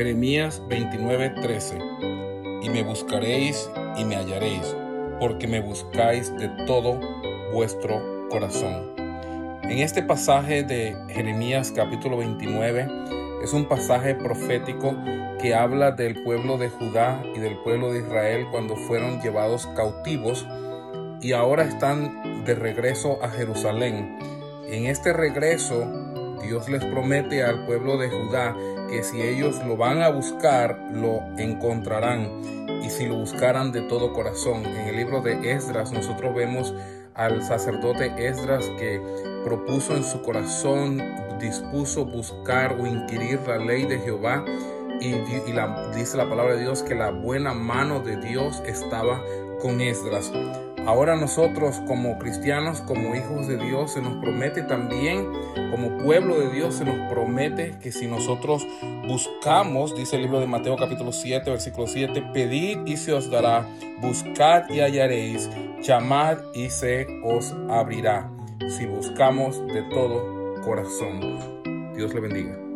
Jeremías 29:13 Y me buscaréis y me hallaréis, porque me buscáis de todo vuestro corazón. En este pasaje de Jeremías capítulo 29 es un pasaje profético que habla del pueblo de Judá y del pueblo de Israel cuando fueron llevados cautivos y ahora están de regreso a Jerusalén. En este regreso, Dios les promete al pueblo de Judá que si ellos lo van a buscar, lo encontrarán. Y si lo buscaran de todo corazón. En el libro de Esdras nosotros vemos al sacerdote Esdras que propuso en su corazón, dispuso buscar o inquirir la ley de Jehová. Y, dice la palabra de Dios que la buena mano de Dios estaba con Esdras. Ahora nosotros como cristianos, como hijos de Dios, se nos promete también, como pueblo de Dios, se nos promete que si nosotros buscamos, dice el libro de Mateo capítulo 7, versículo 7, pedid y se os dará, buscad y hallaréis, llamad y se os abrirá, si buscamos de todo corazón. Dios le bendiga.